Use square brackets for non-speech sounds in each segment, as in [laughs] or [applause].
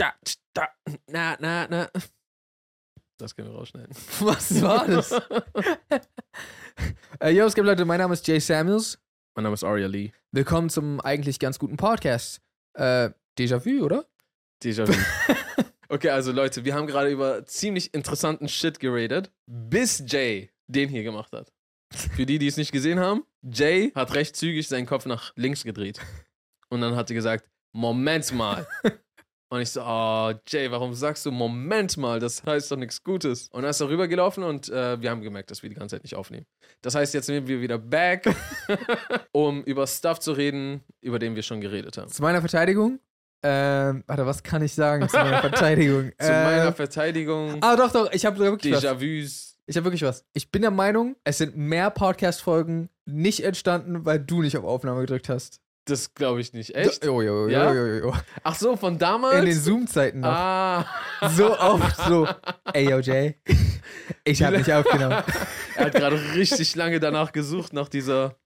da, da, na, na, na. Das können wir rausschneiden. [laughs] Was war das? [laughs] äh, yo, es gibt Leute, mein Name ist Jay Samuels. Mein Name ist Aria Lee. Willkommen zum eigentlich ganz guten Podcast. Äh, Déjà-vu, oder? Déjà-vu. [laughs] okay, also Leute, wir haben gerade über ziemlich interessanten Shit geradet, bis Jay den hier gemacht hat. Für die, die es nicht gesehen haben, Jay hat recht zügig seinen Kopf nach links gedreht. Und dann hat sie gesagt, Moment mal. Und ich so, oh, Jay, warum sagst du Moment mal? Das heißt doch nichts Gutes. Und dann ist er rübergelaufen und äh, wir haben gemerkt, dass wir die ganze Zeit nicht aufnehmen. Das heißt, jetzt sind wir wieder back, [laughs] um über Stuff zu reden, über den wir schon geredet haben. Zu meiner Verteidigung. Ähm, warte, was kann ich sagen zu meiner [laughs] Verteidigung? Zu Äh, meiner Verteidigung, Ah, doch, doch, ich habe wirklich was. Déjà-vus. Ich habe wirklich was. Ich bin der Meinung, es sind mehr Podcast-Folgen nicht entstanden, weil du nicht auf Aufnahme gedrückt hast. Das glaube ich nicht. Echt? Jo, jo, jo, Ja? jo, jo, jo. Ach so, von damals? In den Zoom-Zeiten noch. ah. So oft so. Ey, yo, Jay. Ich habe nicht aufgenommen. [laughs] er hat gerade richtig lange danach gesucht, nach dieser,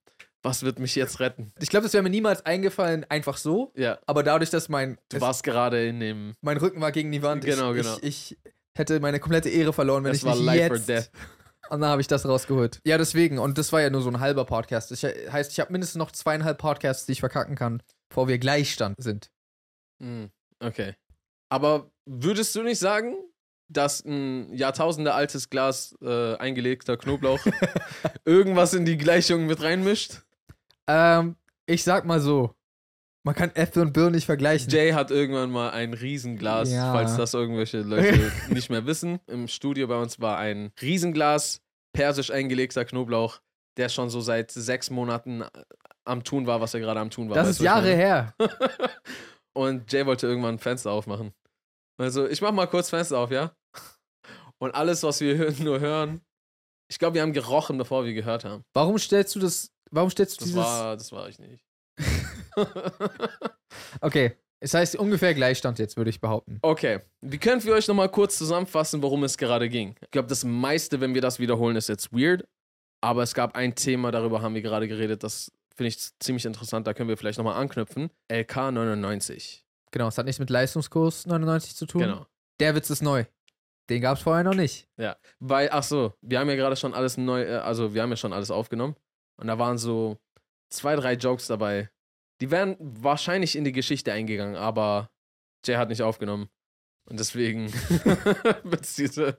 was wird mich jetzt retten? Ich glaube, das wäre mir niemals eingefallen, einfach so. Ja, Aber dadurch, dass mein, du es, warst gerade in dem, mein Rücken war gegen die Wand, Genau, ich, genau. Ich, ich hätte meine komplette Ehre verloren, wenn Das ich war nicht Life or jetzt... Death. Und dann habe ich das rausgeholt. Ja, deswegen. Und das war ja nur so ein halber Podcast. Das heißt, ich habe mindestens noch zweieinhalb Podcasts, die ich verkacken kann, bevor wir Gleichstand sind. Hm, okay. Aber würdest du nicht sagen, dass ein Jahrtausende altes Glas äh, eingelegter Knoblauch [laughs] irgendwas in die Gleichung mit reinmischt? Ähm, ich sag mal so. Man kann Äpfel und Birnen nicht vergleichen. Jay hat irgendwann mal ein Riesenglas, Ja. falls das irgendwelche Leute [laughs] nicht mehr wissen. Im Studio bei uns war ein Riesenglas, persisch eingelegter Knoblauch, der schon so seit sechs Monaten äh, am Tun war, was er gerade am Tun war. das ist Jahre meine? her. [laughs] Und Jay wollte irgendwann ein Fenster aufmachen. Also, ich mach mal kurz Fenster auf, ja? Und alles, was wir nur hören, ich glaube, wir haben gerochen, bevor wir gehört haben. Warum stellst du das. Warum stellst du Das dieses. war, das war ich nicht. Okay. Es heißt ungefähr Gleichstand jetzt, würde ich behaupten. Okay, wir können für euch nochmal kurz zusammenfassen, worum es gerade ging. Ich glaube, das meiste, wenn wir das wiederholen, ist jetzt weird. Aber es gab ein Thema, darüber haben wir gerade geredet, das finde ich ziemlich interessant, da können wir vielleicht nochmal anknüpfen. LK 99. Genau, es hat nichts mit Leistungskurs 99 zu tun. Genau. Der Witz ist neu. Den gab es vorher noch nicht. Ja, weil, ach so, wir haben ja gerade schon alles neu, äh, also wir haben ja schon alles aufgenommen. Und da waren so zwei, drei Jokes dabei. Die wären wahrscheinlich in die Geschichte eingegangen, aber Jay hat nicht aufgenommen. Und deswegen [laughs] wird es diese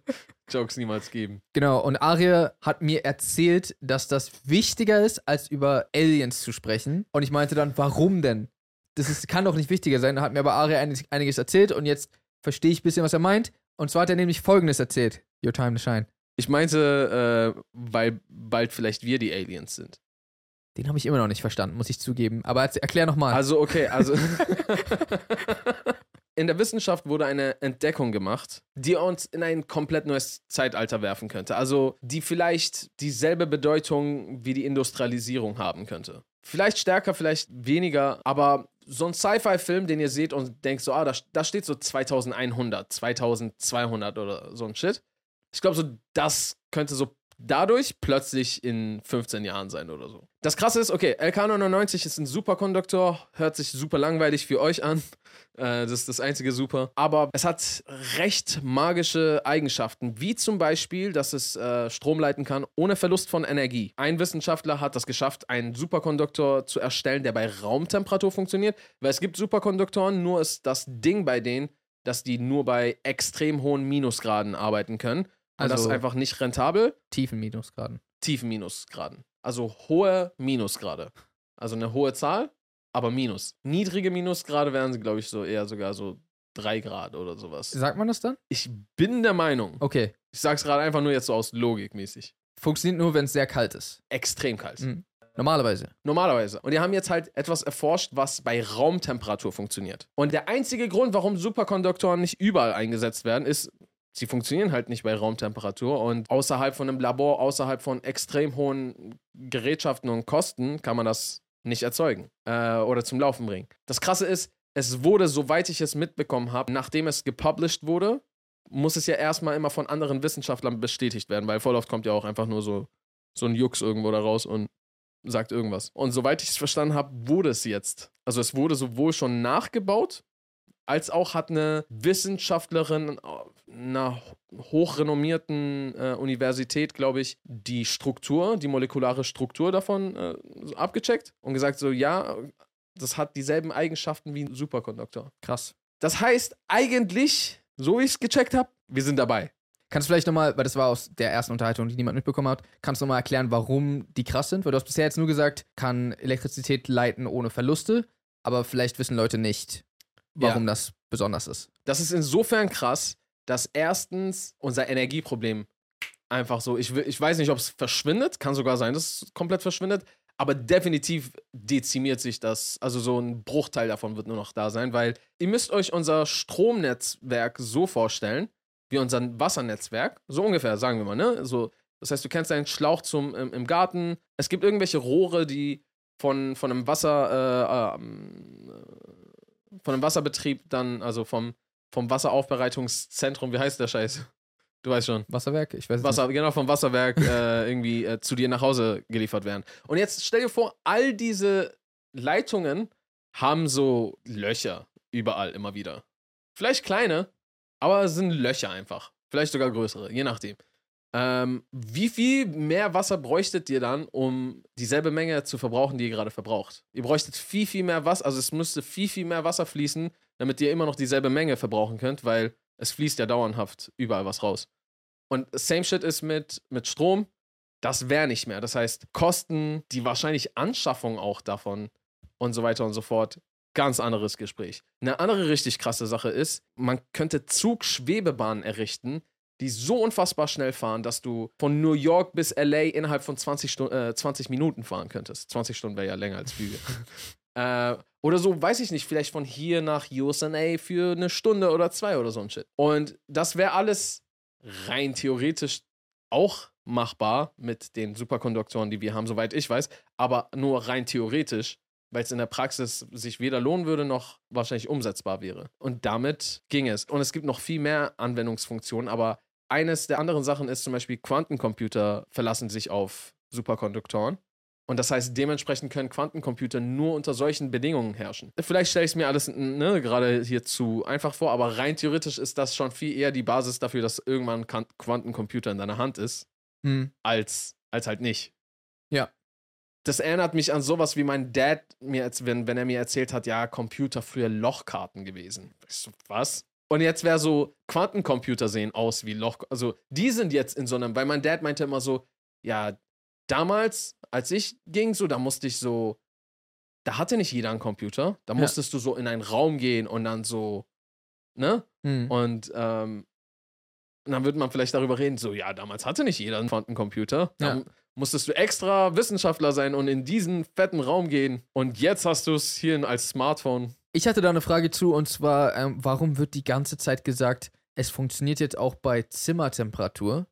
Jokes niemals geben. Genau, und Aria hat mir erzählt, dass das wichtiger ist, als über Aliens zu sprechen. Und ich meinte dann, warum denn? Das ist, kann doch nicht wichtiger sein. Da hat mir aber Aria einig- einiges erzählt und jetzt verstehe ich ein bisschen, was er meint. Und zwar hat er nämlich Folgendes erzählt. Your time to shine. Ich meinte, äh, weil bald vielleicht wir die Aliens sind. Den habe ich immer noch nicht verstanden, muss ich zugeben. Aber erklär nochmal. Also, okay, also. [laughs] in der Wissenschaft wurde eine Entdeckung gemacht, die uns in ein komplett neues Zeitalter werfen könnte. Also, die vielleicht dieselbe Bedeutung wie die Industrialisierung haben könnte. Vielleicht stärker, vielleicht weniger, aber so ein Sci-Fi-Film, den ihr seht und denkt so, ah, da, da steht so 2100, 2200 oder so ein Shit. Ich glaube, so das könnte so dadurch plötzlich in 15 Jahren sein oder so. Das krasse ist, okay, LK99 ist ein Superkonduktor, hört sich super langweilig für euch an. Äh, das ist das einzige Super. Aber es hat recht magische Eigenschaften, wie zum Beispiel, dass es äh, Strom leiten kann ohne Verlust von Energie. Ein Wissenschaftler hat das geschafft, einen Superkonduktor zu erstellen, der bei Raumtemperatur funktioniert, weil es gibt Superkonduktoren, nur ist das Ding bei denen, dass die nur bei extrem hohen Minusgraden arbeiten können. Und das ist Also- einfach nicht rentabel. Tiefen Minusgraden. Tiefen Minusgraden. Also hohe Minusgrade. Also eine hohe Zahl, aber Minus. Niedrige Minusgrade wären sie, glaube ich, so eher sogar so 3 Grad oder sowas. Sagt man das dann? Ich bin der Meinung, Okay. ich sag's gerade einfach nur jetzt so aus Logik mäßig, Funktioniert nur, wenn es sehr kalt ist. extrem kalt. Mhm. Normalerweise. Normalerweise. Und die haben jetzt halt etwas erforscht, was bei Raumtemperatur funktioniert. Und der einzige Grund, warum Superkonduktoren nicht überall eingesetzt werden, ist, sie funktionieren halt nicht bei Raumtemperatur. Und außerhalb von einem Labor, außerhalb von extrem hohen Gerätschaften und Kosten, kann man das nicht erzeugen äh, oder zum Laufen bringen. Das Krasse ist, es wurde, soweit ich es mitbekommen habe, nachdem es gepublished wurde, muss es ja erstmal immer von anderen Wissenschaftlern bestätigt werden, weil voll oft kommt ja auch einfach nur so, so ein Jux irgendwo da raus und sagt irgendwas. Und soweit ich es verstanden habe, wurde es jetzt. Also es wurde sowohl schon nachgebaut, als auch hat eine Wissenschaftlerin einer hochrenommierten äh, Universität, glaube ich, die Struktur, die molekulare Struktur davon äh, abgecheckt und gesagt so, ja, das hat dieselben Eigenschaften wie ein Superkonduktor. Krass. Das heißt, eigentlich, so wie ich es gecheckt habe, wir sind dabei. Kannst du vielleicht nochmal, weil das war aus der ersten Unterhaltung, die niemand mitbekommen hat, kannst du nochmal erklären, warum die krass sind? Weil du hast bisher jetzt nur gesagt, kann Elektrizität leiten ohne Verluste, aber vielleicht wissen Leute nicht, warum ja. das besonders ist. Das ist insofern krass, dass erstens unser Energieproblem einfach so, ich, ich weiß nicht, ob es verschwindet, kann sogar sein, dass es komplett verschwindet, aber definitiv dezimiert sich das, also so ein Bruchteil davon wird nur noch da sein, weil ihr müsst euch unser Stromnetzwerk so vorstellen, wie unser Wassernetzwerk, so ungefähr, sagen wir mal, ne? So, das heißt, du kennst einen Schlauch zum, im, im Garten, es gibt irgendwelche Rohre, die von, von einem Wasser, äh, äh, von einem Wasserbetrieb dann, also vom, vom Wasseraufbereitungszentrum, wie heißt der Scheiß? Du weißt schon. Wasserwerk? Ich weiß Wasser, nicht. Genau, vom Wasserwerk äh, [laughs] irgendwie äh, zu dir nach Hause geliefert werden. Und jetzt stell dir vor, all diese Leitungen haben so Löcher überall immer wieder. Vielleicht kleine, aber es sind Löcher einfach. Vielleicht sogar größere, je nachdem. Ähm, wie viel mehr Wasser bräuchtet ihr dann, um dieselbe Menge zu verbrauchen, die ihr gerade verbraucht? Ihr bräuchtet viel, viel mehr Wasser, also es müsste viel, viel mehr Wasser fließen, damit ihr immer noch dieselbe Menge verbrauchen könnt, weil es fließt ja dauerhaft überall was raus. Und same shit ist mit, mit Strom, das wäre nicht mehr. Das heißt, Kosten, die wahrscheinlich Anschaffung auch davon und so weiter und so fort, ganz anderes Gespräch. Eine andere richtig krasse Sache ist, man könnte Zugschwebebahnen errichten, die so unfassbar schnell fahren, dass du von New York bis LA innerhalb von 20, Stu äh, 20 Minuten fahren könntest. 20 Stunden wäre ja länger als Flüge. [laughs] äh, oder so, weiß ich nicht, vielleicht von hier nach USA für eine Stunde oder zwei oder so ein Shit. Und das wäre alles rein theoretisch auch machbar mit den Superkonduktoren, die wir haben, soweit ich weiß, aber nur rein theoretisch, weil es in der Praxis sich weder lohnen würde noch wahrscheinlich umsetzbar wäre. Und damit ging es. Und es gibt noch viel mehr Anwendungsfunktionen, aber eines der anderen Sachen ist zum Beispiel, Quantencomputer verlassen sich auf Superkonduktoren. Und das heißt, dementsprechend können Quantencomputer nur unter solchen Bedingungen herrschen. Vielleicht stelle ich es mir alles ne, gerade hier zu einfach vor, aber rein theoretisch ist das schon viel eher die Basis dafür, dass irgendwann ein Quantencomputer in deiner Hand ist, hm. als, als halt nicht. Ja. Das erinnert mich an sowas, wie mein Dad mir, wenn, wenn er mir erzählt hat, ja, Computer früher Lochkarten gewesen. Ich so, was? Und jetzt wäre so, Quantencomputer sehen aus wie Loch. Also, die sind jetzt in so einem, weil mein Dad meinte immer so, ja, damals, als ich ging, so, da musste ich so, da hatte nicht jeder einen Computer. Da musstest ja. du so in einen Raum gehen und dann so, ne? Hm. Und ähm, dann würde man vielleicht darüber reden, so, ja, damals hatte nicht jeder einen Quantencomputer. Ja. Musstest du extra Wissenschaftler sein und in diesen fetten Raum gehen. Und jetzt hast du es hier als Smartphone. Ich hatte da eine Frage zu, und zwar, ähm, warum wird die ganze Zeit gesagt, es funktioniert jetzt auch bei Zimmertemperatur?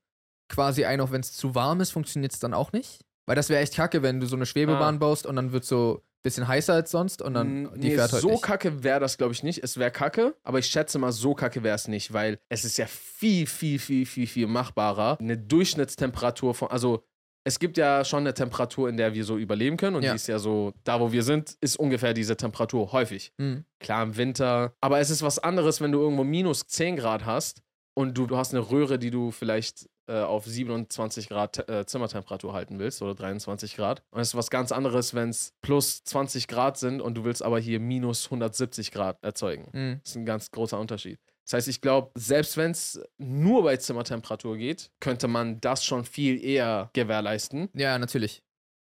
quasi ein, auch wenn es zu warm ist, funktioniert es dann auch nicht? Weil das wäre echt kacke, wenn du so eine Schwebebahn ah. baust und dann wird so ein bisschen heißer als sonst und dann die nee, fährt halt So nicht. kacke wäre das, glaube ich, nicht. Es wäre kacke, aber ich schätze mal, so kacke wäre es nicht, weil es ist ja viel, viel, viel, viel, viel machbarer. Eine Durchschnittstemperatur von, also es gibt ja schon eine Temperatur, in der wir so überleben können. Und ja. die ist ja so, da wo wir sind, ist ungefähr diese Temperatur häufig. Mhm. Klar im Winter. Aber es ist was anderes, wenn du irgendwo minus 10 Grad hast und du, du hast eine Röhre, die du vielleicht äh, auf 27 Grad äh, Zimmertemperatur halten willst oder 23 Grad. Und es ist was ganz anderes, wenn es plus 20 Grad sind und du willst aber hier minus 170 Grad erzeugen. Mhm. Das ist ein ganz großer Unterschied. Das heißt, ich glaube, selbst wenn es nur bei Zimmertemperatur geht, könnte man das schon viel eher gewährleisten. Ja, natürlich.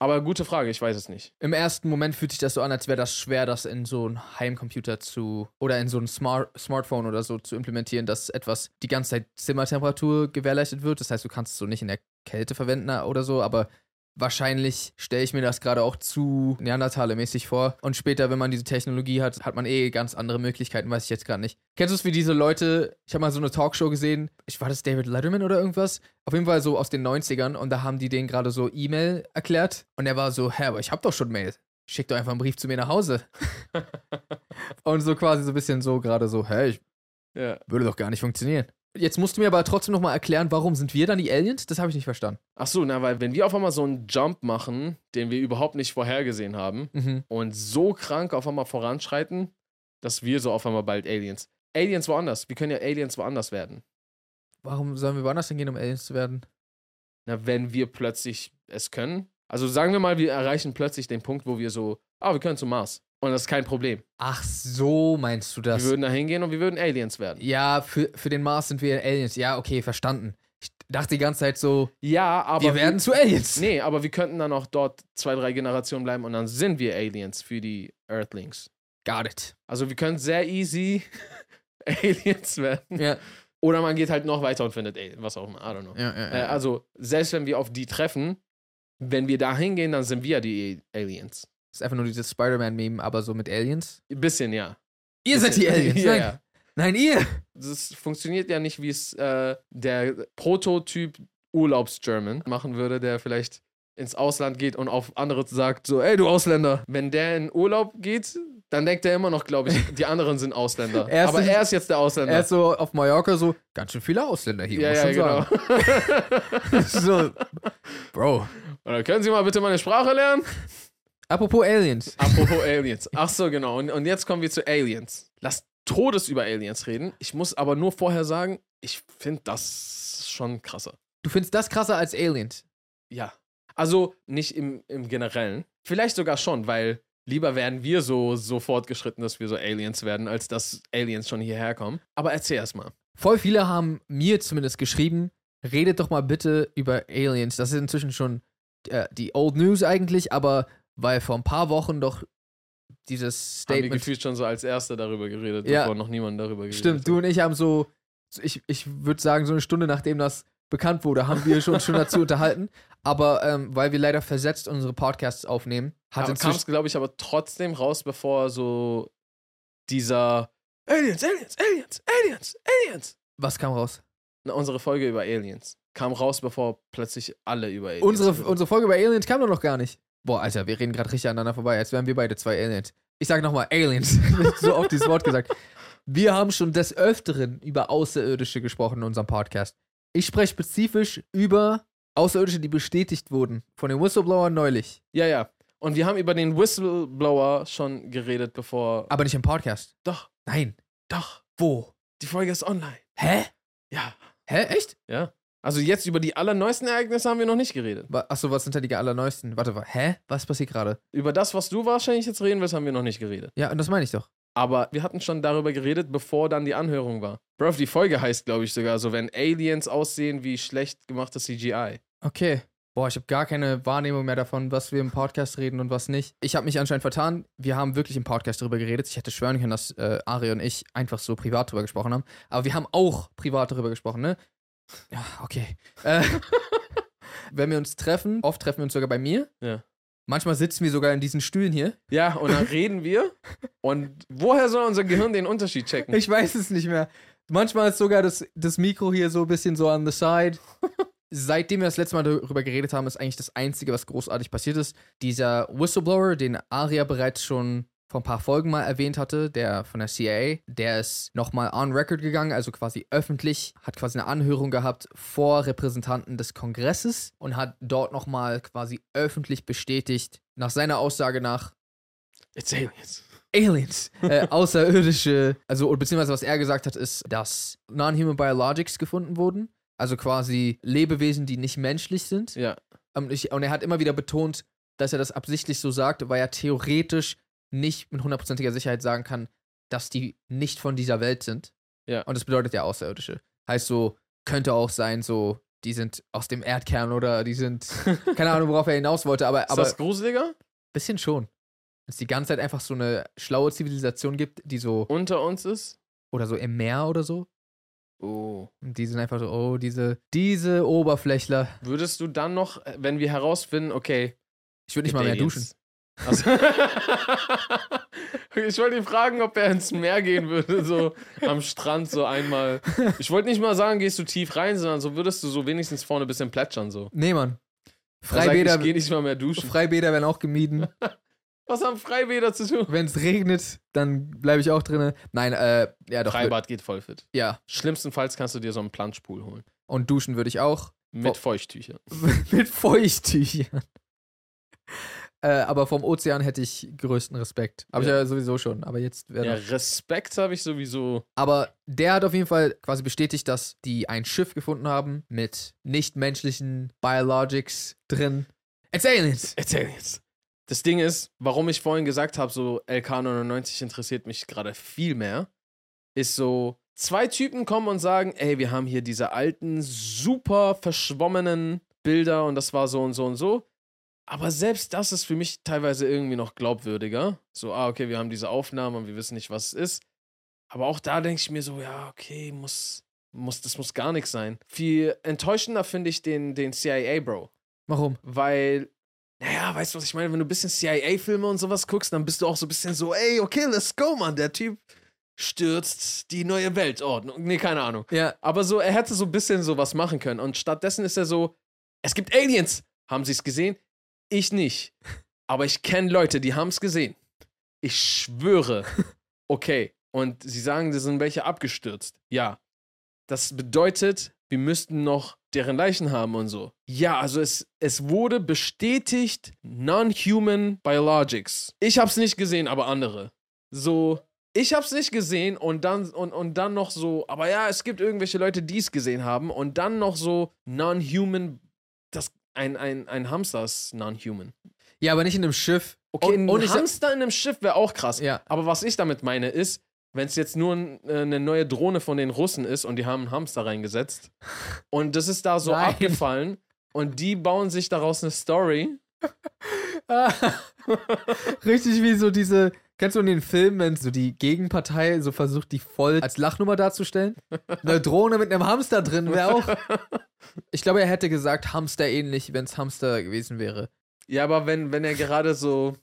Aber gute Frage, ich weiß es nicht. Im ersten Moment fühlt sich das so an, als wäre das schwer, das in so einen Heimcomputer zu oder in so ein Smart Smartphone oder so zu implementieren, dass etwas die ganze Zeit Zimmertemperatur gewährleistet wird. Das heißt, du kannst es so nicht in der Kälte verwenden oder so, aber Wahrscheinlich stelle ich mir das gerade auch zu Neandertaler-mäßig vor. Und später, wenn man diese Technologie hat, hat man eh ganz andere Möglichkeiten, weiß ich jetzt gerade nicht. Kennst du es wie diese Leute? Ich habe mal so eine Talkshow gesehen. Ich war das David Letterman oder irgendwas? Auf jeden Fall so aus den 90ern. Und da haben die denen gerade so E-Mail erklärt. Und er war so, hä, aber ich habe doch schon Mail. Schick doch einfach einen Brief zu mir nach Hause. [laughs] und so quasi so ein bisschen so gerade so, hä, ich ja. würde doch gar nicht funktionieren. Jetzt musst du mir aber trotzdem nochmal erklären, warum sind wir dann die Aliens? Das habe ich nicht verstanden. Ach so, na, weil wenn wir auf einmal so einen Jump machen, den wir überhaupt nicht vorhergesehen haben mhm. und so krank auf einmal voranschreiten, dass wir so auf einmal bald Aliens. Aliens woanders. Wir können ja Aliens woanders werden. Warum sollen wir woanders hingehen, um Aliens zu werden? Na, wenn wir plötzlich es können. Also sagen wir mal, wir erreichen plötzlich den Punkt, wo wir so, ah, wir können zum Mars. Und das ist kein Problem. Ach so, meinst du das? wir würden da hingehen und wir würden Aliens werden. ja, für, für den Mars sind wir Aliens. Ja, okay, verstanden. Ich dachte die ganze Zeit so, Ja, aber. wir werden zu Aliens. Nee, aber wir könnten dann auch dort zwei, drei Generationen bleiben und dann sind wir Aliens für die Earthlings. Got it. Also wir können sehr easy [laughs] Aliens werden. Ja, Oder man geht halt noch weiter und findet Aliens, was auch immer. I don't know. ja, ja. Äh, also, selbst wenn wir auf die treffen, wenn wir da hingehen, dann sind wir die Aliens. Das ist einfach nur dieses Spider-Man-Meme, aber so mit Aliens. Ein bisschen, ja. Ihr seid die Aliens. [laughs] ja, Nein. ja. Nein, ihr. Das funktioniert ja nicht, wie es äh, der Prototyp Urlaubs-German machen würde, der vielleicht ins Ausland geht und auf andere sagt, so, ey, du Ausländer. Wenn der in Urlaub geht, dann denkt er immer noch, glaube ich, die anderen sind Ausländer. [laughs] Er Aber er ist jetzt der Ausländer. Er ist so auf Mallorca so, ganz schön viele Ausländer hier, ja, muss ja, schon genau. sagen. [laughs] so, Bro. Oder können Sie mal bitte meine Sprache lernen? Apropos Aliens. Apropos Aliens. Ach so, genau. Und, und jetzt kommen wir zu Aliens. Lass Todes über Aliens reden. Ich muss aber nur vorher sagen, ich finde das schon krasser. Du findest das krasser als Aliens? Ja. Also nicht im, im Generellen. Vielleicht sogar schon, weil lieber werden wir so, so fortgeschritten, dass wir so Aliens werden, als dass Aliens schon hierher kommen. Aber erzähl erst mal. Voll viele haben mir zumindest geschrieben, redet doch mal bitte über Aliens. Das ist inzwischen schon äh, die Old News eigentlich, aber weil vor ein paar Wochen doch dieses Haben wir Statement. gefühlt schon so als Erste darüber geredet, Ja. bevor noch niemand darüber geredet Stimmt, hat. du und ich haben so, ich, ich würde sagen, so eine Stunde nachdem das bekannt wurde, haben wir schon, schon dazu [laughs] unterhalten. Aber ähm, weil wir leider versetzt unsere Podcasts aufnehmen, hat kam es, glaube ich, aber trotzdem raus, bevor so dieser Aliens, Aliens, Aliens, Aliens, Aliens. Was kam raus? Na, unsere Folge über Aliens kam raus, bevor plötzlich alle über Aliens Unsere, unsere Folge über Aliens kam doch noch gar nicht. Boah, Alter, wir reden gerade richtig aneinander vorbei, als wären wir beide zwei Aliens. Ich sage nochmal Aliens. [laughs] so oft dieses Wort gesagt. Wir haben schon des Öfteren über Außerirdische gesprochen in unserem Podcast. Ich spreche spezifisch über Außerirdische, die bestätigt wurden von den Whistleblowern neulich. Ja, ja. Und wir haben über den Whistleblower schon geredet, bevor. Aber nicht im Podcast. Doch, Nein. doch. Wo? Die Folge ist online. Hä? Ja. Hä? Echt? Ja. Also jetzt über die allerneuesten Ereignisse haben wir noch nicht geredet. Achso, was sind da die allerneuesten? Warte, wa- hä? Was passiert gerade? Über das, was du wahrscheinlich jetzt reden willst, haben wir noch nicht geredet. Ja, und das meine ich doch. Aber wir hatten schon darüber geredet, bevor dann die Anhörung war. Bro, die Folge heißt, glaube ich, sogar so, wenn Aliens aussehen wie schlecht gemachtes CGI. Okay. Boah, ich habe gar keine Wahrnehmung mehr davon, was wir im Podcast reden und was nicht. Ich habe mich anscheinend vertan. Wir haben wirklich im Podcast darüber geredet. Ich hätte schwören können, dass äh, Ari und ich einfach so privat darüber gesprochen haben. Aber wir haben auch privat darüber gesprochen, ne? Ja, okay. Äh, [laughs] wenn wir uns treffen, oft treffen wir uns sogar bei mir. Ja. Manchmal sitzen wir sogar in diesen Stühlen hier. Ja, und dann [laughs] reden wir. Und woher soll unser Gehirn den Unterschied checken? Ich weiß es nicht mehr. Manchmal ist sogar das, das Mikro hier so ein bisschen so on the side. Seitdem wir das letzte Mal darüber geredet haben, ist eigentlich das Einzige, was großartig passiert ist. Dieser Whistleblower, den Aria bereits schon vor ein paar Folgen mal erwähnt hatte, der von der CIA, der ist nochmal on record gegangen, also quasi öffentlich, hat quasi eine Anhörung gehabt vor Repräsentanten des Kongresses und hat dort nochmal quasi öffentlich bestätigt, nach seiner Aussage nach, It's aliens. Aliens, äh, außerirdische, also beziehungsweise was er gesagt hat, ist, dass Non-Human Biologics gefunden wurden, also quasi Lebewesen, die nicht menschlich sind. Ja. Und, ich, und er hat immer wieder betont, dass er das absichtlich so sagt, weil er theoretisch nicht mit hundertprozentiger Sicherheit sagen kann, dass die nicht von dieser Welt sind. Ja. Und das bedeutet ja Außerirdische. Heißt so, könnte auch sein, so, die sind aus dem Erdkern oder die sind, [laughs] keine Ahnung, worauf er hinaus wollte, aber, Ist aber das gruseliger? bisschen schon. Dass es die ganze Zeit einfach so eine schlaue Zivilisation gibt, die so, Unter uns ist? oder so im Meer oder so. Oh. Und die sind einfach so, oh, diese, diese Oberflächler. Würdest du dann noch, äh, wenn wir herausfinden, okay. Ich würde nicht mal mehr duschen. Also, [laughs] ich wollte ihn fragen, ob er ins Meer gehen würde, so am Strand so einmal. Ich wollte nicht mal sagen, gehst du tief rein, sondern so würdest du so wenigstens vorne ein bisschen plätschern so. Nee, Mann. Er sagt, Freibäder, ich gehe nicht mal mehr duschen. Freibäder werden auch gemieden. [laughs] Was haben Freibäder zu tun? Wenn es regnet, dann bleibe ich auch drinne. Nein, äh, ja doch. Freibad geht voll fit. Ja. Schlimmstenfalls kannst du dir so einen Planschpool holen. Und duschen würde ich auch. Mit. Feuchttüchern. [laughs] Mit Feuchttüchern. Äh, aber vom Ozean hätte ich größten Respekt. Habe Ja. ich ja sowieso schon. Aber jetzt wäre Ja, Respekt habe ich sowieso. Aber der hat auf jeden Fall quasi bestätigt, dass die ein Schiff gefunden haben mit nichtmenschlichen Biologics drin. It's aliens! Erzähl jetzt. Das Ding ist, warum ich vorhin gesagt habe, so LK99 interessiert mich gerade viel mehr, ist so, zwei Typen kommen und sagen, ey, wir haben hier diese alten, super verschwommenen Bilder und das war so und so und so. Aber selbst das ist für mich teilweise irgendwie noch glaubwürdiger. So, ah, okay, wir haben diese Aufnahmen und wir wissen nicht, was es ist. Aber auch da denke ich mir so, ja, okay, muss, muss, das muss gar nichts sein. Viel enttäuschender finde ich den, den CIA-Bro. Warum? Weil, naja, weißt du, was ich meine? Wenn du ein bisschen CIA-Filme und sowas guckst, dann bist du auch so ein bisschen so, ey, okay, let's go, Mann. Der Typ stürzt die neue Weltordnung. Nee, keine Ahnung. Ja, Aber so, er hätte so ein bisschen sowas machen können. Und stattdessen ist er so, es gibt Aliens. Haben sie es gesehen? Ich nicht. Aber ich kenne Leute, die haben es gesehen. Ich schwöre. [laughs] Okay. Und sie sagen, da sind welche abgestürzt. Ja. Das bedeutet, wir müssten noch deren Leichen haben und so. Ja, also es, es wurde bestätigt, non-human biologics. Ich hab's nicht gesehen, aber andere. So, ich hab's nicht gesehen und dann, und, und dann noch so, aber ja, es gibt irgendwelche Leute, die es gesehen haben und dann noch so non-human, das, ein, ein, ein Hamster ist non-human. ja, aber nicht in einem Schiff. Okay, Und- ein Hamster in einem Schiff wäre auch krass. Ja. Aber was ich damit meine ist, wenn es jetzt nur ein, äh, eine neue Drohne von den Russen ist und die haben einen Hamster reingesetzt [laughs] und das ist da so Nein. abgefallen und die bauen sich daraus eine Story. [laughs] Richtig wie so diese. Kennst du in den Filmen, wenn so die Gegenpartei so versucht, die voll als Lachnummer darzustellen? Eine Drohne mit einem Hamster drin wäre auch. [laughs] Ich glaube, er hätte gesagt, Hamster ähnlich, wenn es Hamster gewesen wäre. Ja, aber wenn, wenn er gerade so,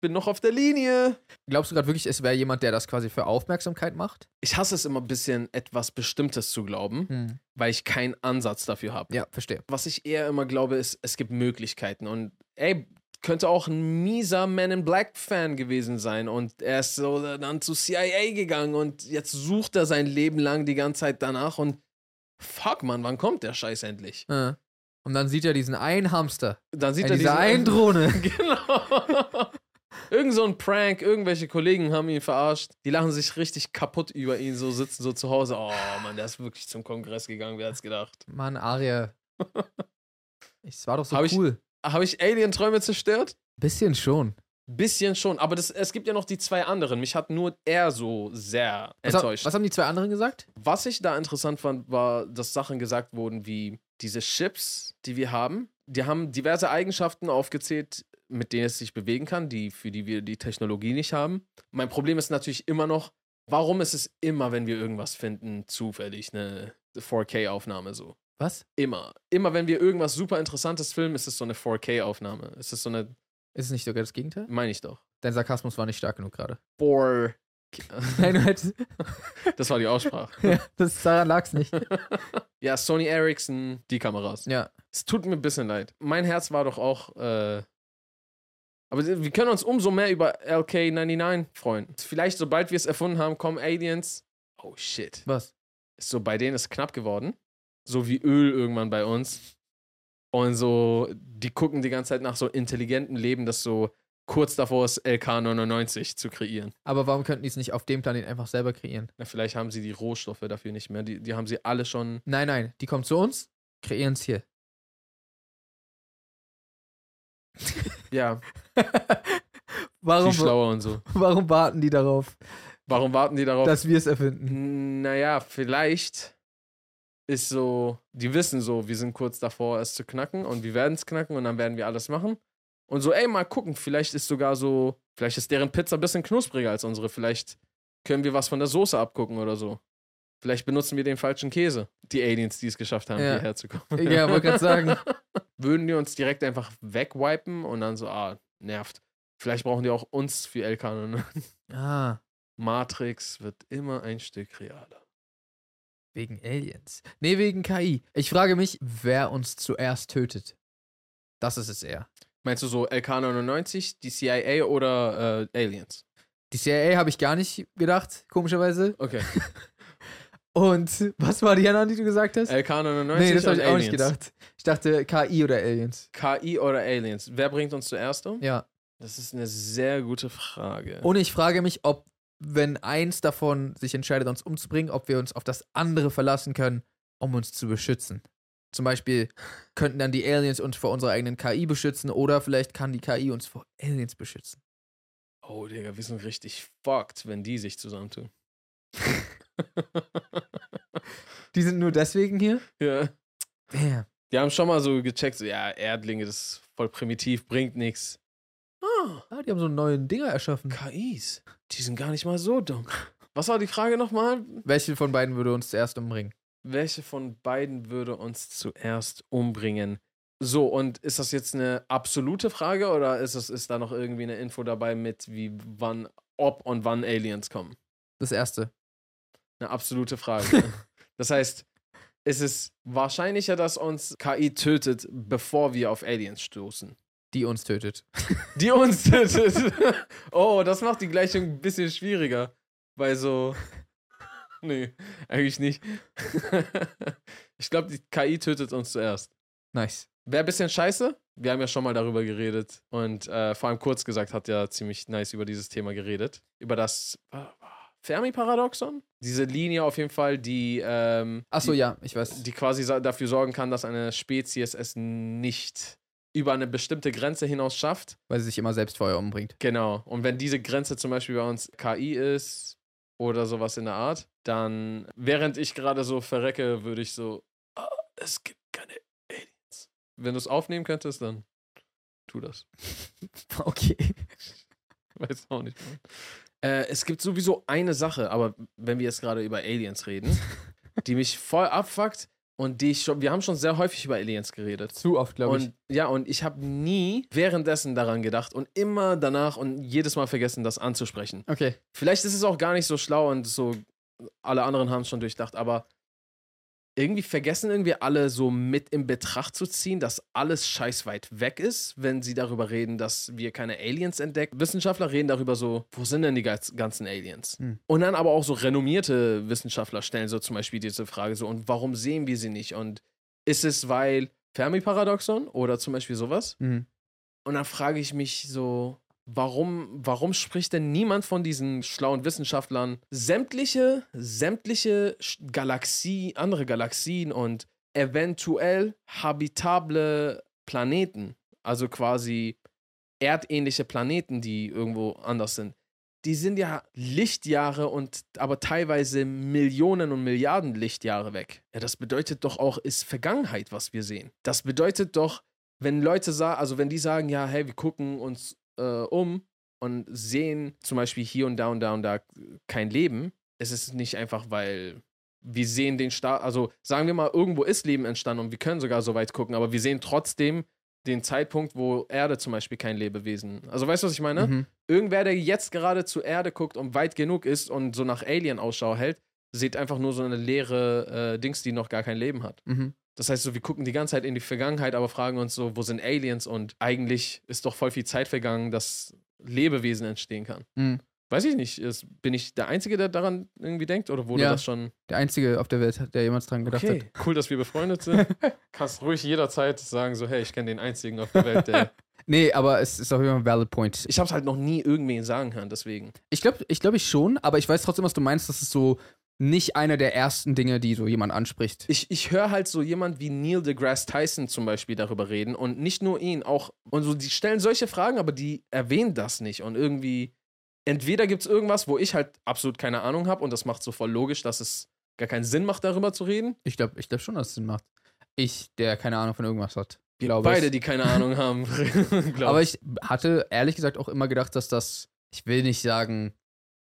bin noch auf der Linie. Glaubst du gerade wirklich, es wäre jemand, der das quasi für Aufmerksamkeit macht? Ich hasse es immer ein bisschen, etwas Bestimmtes zu glauben, Hm. weil ich keinen Ansatz dafür habe. Ja, verstehe. Was ich eher immer glaube, ist, es gibt Möglichkeiten. Und ey, könnte auch ein mieser Man in Black Fan gewesen sein. Und er ist so dann zu CIA gegangen und jetzt sucht er sein Leben lang die ganze Zeit danach und fuck, Mann, wann kommt der Scheiß endlich? Äh. Und dann sieht er diesen einen Hamster. Dann sieht Äh, er diese diesen einen [laughs] Drohne. [laughs] Genau. Irgend so ein Prank, irgendwelche Kollegen haben ihn verarscht. Die lachen sich richtig kaputt über ihn, so sitzen so zu Hause. Oh Mann, der ist wirklich zum Kongress gegangen, wer hat's gedacht? Mann, Aria. [laughs] Es war doch so Hab ich- cool. Habe ich Alien-Träume zerstört? Bisschen schon. Bisschen schon, aber das, es gibt ja noch die zwei anderen. Mich hat nur er so sehr Was, enttäuscht. was haben die zwei anderen gesagt? Was ich da interessant fand, war, dass Sachen gesagt wurden wie diese Chips, die wir haben. Die haben diverse Eigenschaften aufgezählt, mit denen es sich bewegen kann, die, für die wir die Technologie nicht haben. Mein Problem ist natürlich immer noch, warum ist es immer, wenn wir irgendwas finden, zufällig eine 4K-Aufnahme so? Was? Immer. Immer, wenn wir irgendwas super Interessantes filmen, ist es so eine 4K-Aufnahme. Ist es so eine, Ist es nicht sogar das Gegenteil? meine ich doch. Dein Sarkasmus war nicht stark genug gerade. 4 [laughs] Nein, du hättest. Das war die Aussprache. [laughs] ja, das daran lag's nicht. [laughs] ja, Sony Ericsson, die Kameras. Ja. Es tut mir ein bisschen leid. Mein Herz war doch auch. Äh, aber wir können uns umso mehr über LK99 freuen. Vielleicht, sobald wir es erfunden haben, kommen Aliens. Oh shit. Was? So, bei denen ist es knapp geworden. So wie Öl irgendwann bei uns. Und so, die gucken die ganze Zeit nach so intelligentem Leben, das so kurz davor ist, LK99 zu kreieren. Aber warum könnten die es nicht auf dem Planeten einfach selber kreieren? Na, vielleicht haben sie die Rohstoffe dafür nicht mehr. Die, die haben sie alle schon. Nein, nein, die kommen zu uns, kreieren es hier. Ja, [laughs] warum, viel schlauer und so. [laughs] warum warten die darauf, Warum warten die darauf? dass wir es erfinden? Naja, vielleicht ist so, die wissen so, wir sind kurz davor, es zu knacken und wir werden es knacken und dann werden wir alles machen. Und so, ey, mal gucken, vielleicht ist sogar so, vielleicht ist deren Pizza ein bisschen knuspriger als unsere. Vielleicht können wir was von der Soße abgucken oder so. Vielleicht benutzen wir den falschen Käse. Die Aliens, die es geschafft haben, Ja. hierher zu kommen. Ja, wollte gerade [laughs] sagen. Würden die uns direkt einfach wegwipen und dann so, ah, nervt. Vielleicht brauchen die auch uns für LK. Ah, Matrix wird immer ein Stück realer. Wegen Aliens. Nee, wegen KI. Ich frage mich, wer uns zuerst tötet. Das ist es eher. Meinst du so LK99, die CIA oder äh, Aliens? Die CIA habe ich gar nicht gedacht, komischerweise. Okay. [laughs] Und was war die anderen, die du gesagt hast? LK99 nee, das habe ich auch nicht gedacht. Ich dachte KI oder Aliens. KI oder Aliens? Wer bringt uns zuerst um? Ja. Das ist eine sehr gute Frage. Und ich frage mich, ob, wenn eins davon sich entscheidet, uns umzubringen, ob wir uns auf das andere verlassen können, um uns zu beschützen. Zum Beispiel könnten dann die Aliens uns vor unserer eigenen KI beschützen oder vielleicht kann die KI uns vor Aliens beschützen. oh, Digga, wir sind richtig fucked, wenn die sich zusammentun. [laughs] Die sind nur deswegen hier? ja. Damn. Die haben schon mal so gecheckt, so, ja, Erdlinge, das ist voll primitiv, bringt nichts. Ah, die haben so neue Dinger erschaffen. KIs, die sind gar nicht mal so dumm. Was war die Frage nochmal? Welche von beiden würde uns zuerst umbringen? Welche von beiden würde uns zuerst umbringen? So, und ist das jetzt eine absolute Frage oder ist, das, ist da noch irgendwie eine Info dabei mit, wie wann, ob und wann Aliens kommen? Das erste. Eine absolute Frage. [laughs] das heißt, ist es wahrscheinlicher, dass uns KI tötet, bevor wir auf Aliens stoßen? Die uns tötet. Die uns tötet. oh, das macht die Gleichung ein bisschen schwieriger. Weil so. Nee, eigentlich nicht. [laughs] ich glaube, die KI tötet uns zuerst. Nice. Wäre ein bisschen scheiße. Wir haben ja schon mal darüber geredet. Und äh, vor allem kurz gesagt hat ja ziemlich nice über dieses Thema geredet. Über das äh, Fermi-Paradoxon. Diese Linie auf jeden Fall, die, ähm, Achso, ja, ich weiß. die quasi dafür sorgen kann, dass eine Spezies es nicht über eine bestimmte Grenze hinaus schafft. Weil sie sich immer selbst vorher umbringt. Genau. Und wenn diese Grenze zum Beispiel bei uns KI ist oder sowas in der Art, dann, während ich gerade so verrecke, würde ich so, "Ah, es gibt keine Aliens. Wenn du es aufnehmen könntest, dann tu das. [laughs] Okay. [laughs] Weiß auch nicht. Äh, es gibt sowieso eine Sache, aber wenn wir jetzt gerade über Aliens reden, [laughs] die mich voll abfuckt und die ich schon, wir haben schon sehr häufig über Aliens geredet. Zu oft, glaube ich. Und ja, und ich habe nie währenddessen daran gedacht und immer danach und jedes Mal vergessen, das anzusprechen. Okay. Vielleicht ist es auch gar nicht so schlau und so, alle anderen haben es schon durchdacht, aber irgendwie vergessen irgendwie alle so mit in Betracht zu ziehen, dass alles scheiß weit weg ist, wenn sie darüber reden, dass wir keine Aliens entdecken. Wissenschaftler reden darüber so, wo sind denn die ganzen Aliens? Hm. Und dann aber auch so renommierte Wissenschaftler stellen so zum Beispiel diese Frage so, und warum sehen wir sie nicht? Und ist es, weil Fermi-Paradoxon oder zum Beispiel sowas? Mhm. Und dann frage ich mich so, warum, warum spricht denn niemand von diesen schlauen Wissenschaftlern sämtliche, sämtliche Galaxie, andere Galaxien und eventuell habitable Planeten, also quasi erdähnliche Planeten, die irgendwo anders sind. Die sind ja Lichtjahre und aber teilweise Millionen und Milliarden Lichtjahre weg. Ja, das bedeutet doch auch, ist Vergangenheit, was wir sehen. Das bedeutet doch, wenn Leute sagen, also wenn die sagen, ja, hey, wir gucken uns äh, um und sehen zum Beispiel hier und da und da und da kein Leben, es ist nicht einfach, weil wir sehen den Start, also sagen wir mal, irgendwo ist Leben entstanden und wir können sogar so weit gucken, aber wir sehen trotzdem den Zeitpunkt, wo Erde zum Beispiel kein Lebewesen. Also weißt du, was ich meine? Mhm. Irgendwer, der jetzt gerade zur Erde guckt und weit genug ist und so nach Alien Ausschau hält, sieht einfach nur so eine leere äh, Dings, die noch gar kein Leben hat. Mhm. Das heißt so, wir gucken die ganze Zeit in die Vergangenheit, aber fragen uns so, wo sind Aliens? Und eigentlich ist doch voll viel Zeit vergangen, dass Lebewesen entstehen kann. Mhm. Weiß ich nicht, ist, bin ich der Einzige, der daran irgendwie denkt oder wurde Ja. das schon? Der Einzige auf der Welt, der jemals dran gedacht Okay, hat. cool, dass wir befreundet sind. [laughs] Kannst ruhig jederzeit sagen so, hey, ich kenne den Einzigen auf der Welt, der... [laughs] Nee, aber es ist auf jeden Fall ein valid point. ich habe es halt noch nie irgendwen sagen hören, deswegen. Ich glaube, ich, glaub ich schon, aber ich weiß trotzdem, was du meinst. Das ist so nicht einer der ersten Dinge, die so jemand anspricht. Ich, ich höre halt so jemand wie Neil deGrasse Tyson zum Beispiel darüber reden und nicht nur ihn, auch, und so, die stellen solche Fragen, aber die erwähnen das nicht und irgendwie, entweder gibt es irgendwas, wo ich halt absolut keine Ahnung habe und das macht so voll logisch, dass es gar keinen Sinn macht, darüber zu reden. Ich glaube ich glaub schon, dass es Sinn macht. Ich, der keine Ahnung von irgendwas hat. Glaube beide, es. die keine Ahnung haben. [laughs] Aber ich hatte ehrlich gesagt auch immer gedacht, dass das, ich will nicht sagen,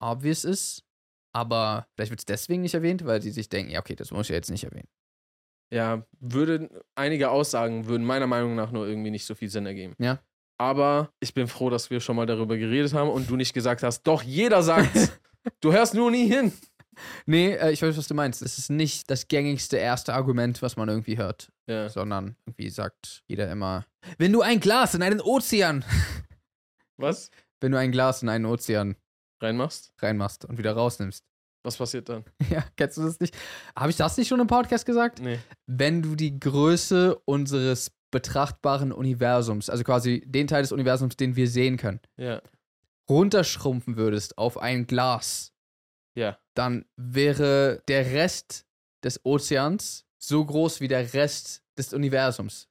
obvious ist, aber vielleicht wird es deswegen nicht erwähnt, weil sie sich denken, ja, okay, das muss ich ja jetzt nicht erwähnen. Ja, würde einige Aussagen würden meiner Meinung nach nur irgendwie nicht so viel Sinn ergeben. Ja. Aber ich bin froh, dass wir schon mal darüber geredet haben und du nicht gesagt hast, doch, jeder sagt's. [laughs] du hörst nur nie hin. Nee, äh, ich weiß, was du meinst. Es ist nicht das gängigste erste Argument, was man irgendwie hört, Ja. sondern irgendwie sagt jeder immer, wenn du ein Glas in einen Ozean, Was? [laughs] wenn du ein Glas in einen Ozean Reinmachst? reinmachst und wieder rausnimmst. Was passiert dann? [laughs] Ja, kennst du das nicht? Habe ich das nicht schon im Podcast gesagt? Nee. Wenn du die Größe unseres betrachtbaren Universums, also quasi den Teil des Universums, den wir sehen können, Ja. runterschrumpfen würdest auf ein Glas, Ja. dann wäre der Rest des Ozeans so groß wie der Rest des Universums.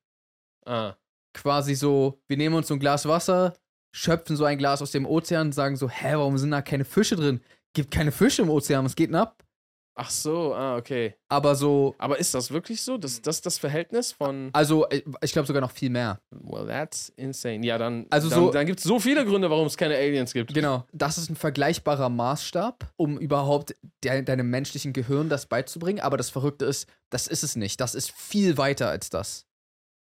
Ah. Quasi so, wir nehmen uns so ein Glas Wasser, schöpfen so ein Glas aus dem Ozean und sagen so, hä, warum sind da keine Fische drin? Gibt keine Fische im Ozean, was geht denn ab? Ach so, ah, okay. Aber so, Aber ist das wirklich so? Das, das ist das Verhältnis von. also äh, ich glaube sogar noch viel mehr. Well, that's insane. Ja, dann, Also dann, so- dann gibt es so viele Gründe, warum es keine Aliens gibt. Genau. Das ist ein vergleichbarer Maßstab, um überhaupt de deinem menschlichen Gehirn das beizubringen. Aber das Verrückte ist, das ist es nicht. Das ist viel weiter als das.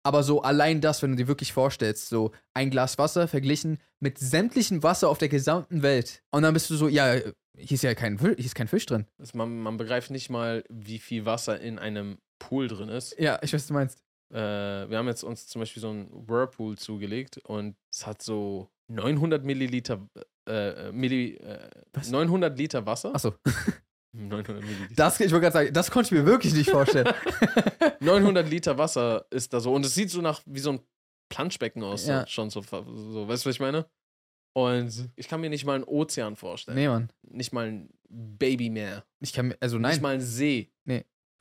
Aber so allein das, wenn du dir wirklich vorstellst, so ein Glas Wasser verglichen mit sämtlichem Wasser auf der gesamten Welt. Und dann bist du so, ja, hier ist ja kein, hier ist kein Fisch drin. Das- Man, man begreift nicht mal, wie viel Wasser in einem Pool drin ist. Ja, ich weiß, was du meinst. Äh, wir haben jetzt uns zum Beispiel so einen Whirlpool zugelegt und es hat so 900 Milliliter, äh, Milli, äh, Was? 900 Liter Wasser. Achso, [laughs] 900 Milliliter. das, ich wollte gerade sagen, das konnte ich mir wirklich nicht vorstellen. [laughs] 900 Liter Wasser ist da so. Und es sieht so nach wie so ein Planschbecken aus. Ja. So, schon so, so. Weißt du, was ich meine? Und ich kann mir nicht mal einen Ozean vorstellen. nee, Mann. Nicht mal ein Babymeer. Ich kann mir, also Nicht nein. mal ein See.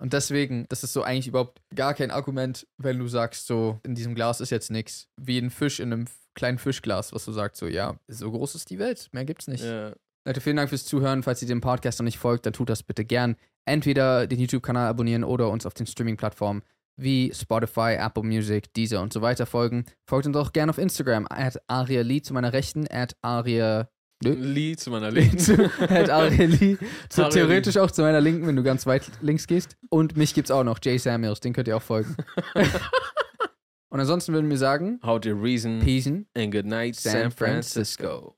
Und deswegen, das ist so eigentlich überhaupt gar kein Argument, wenn du sagst, so, in diesem Glas ist jetzt nichts. Wie ein Fisch in einem kleinen Fischglas, was du sagst, so, ja, so groß ist die Welt, mehr gibt's nicht. Ja. Leute, vielen Dank fürs Zuhören. Falls ihr dem Podcast noch nicht folgt, dann tut das bitte gern. Entweder den YouTube-Kanal abonnieren oder uns auf den Streaming-Plattformen wie Spotify, Apple Music, Deezer und so weiter folgen. Folgt uns auch gerne auf Instagram, at Aria Lee zu meiner Rechten, at Aria Nö. Lee zu meiner Linken. [laughs] zu, at Aria Lee, [laughs] zu, Aria theoretisch auch zu meiner Linken, wenn du ganz weit links gehst. Und mich gibt's auch noch, Jay Samuels, den könnt ihr auch folgen. [laughs] und ansonsten würden wir sagen, How to reason Peace. and good night, San San Francisco. Francisco.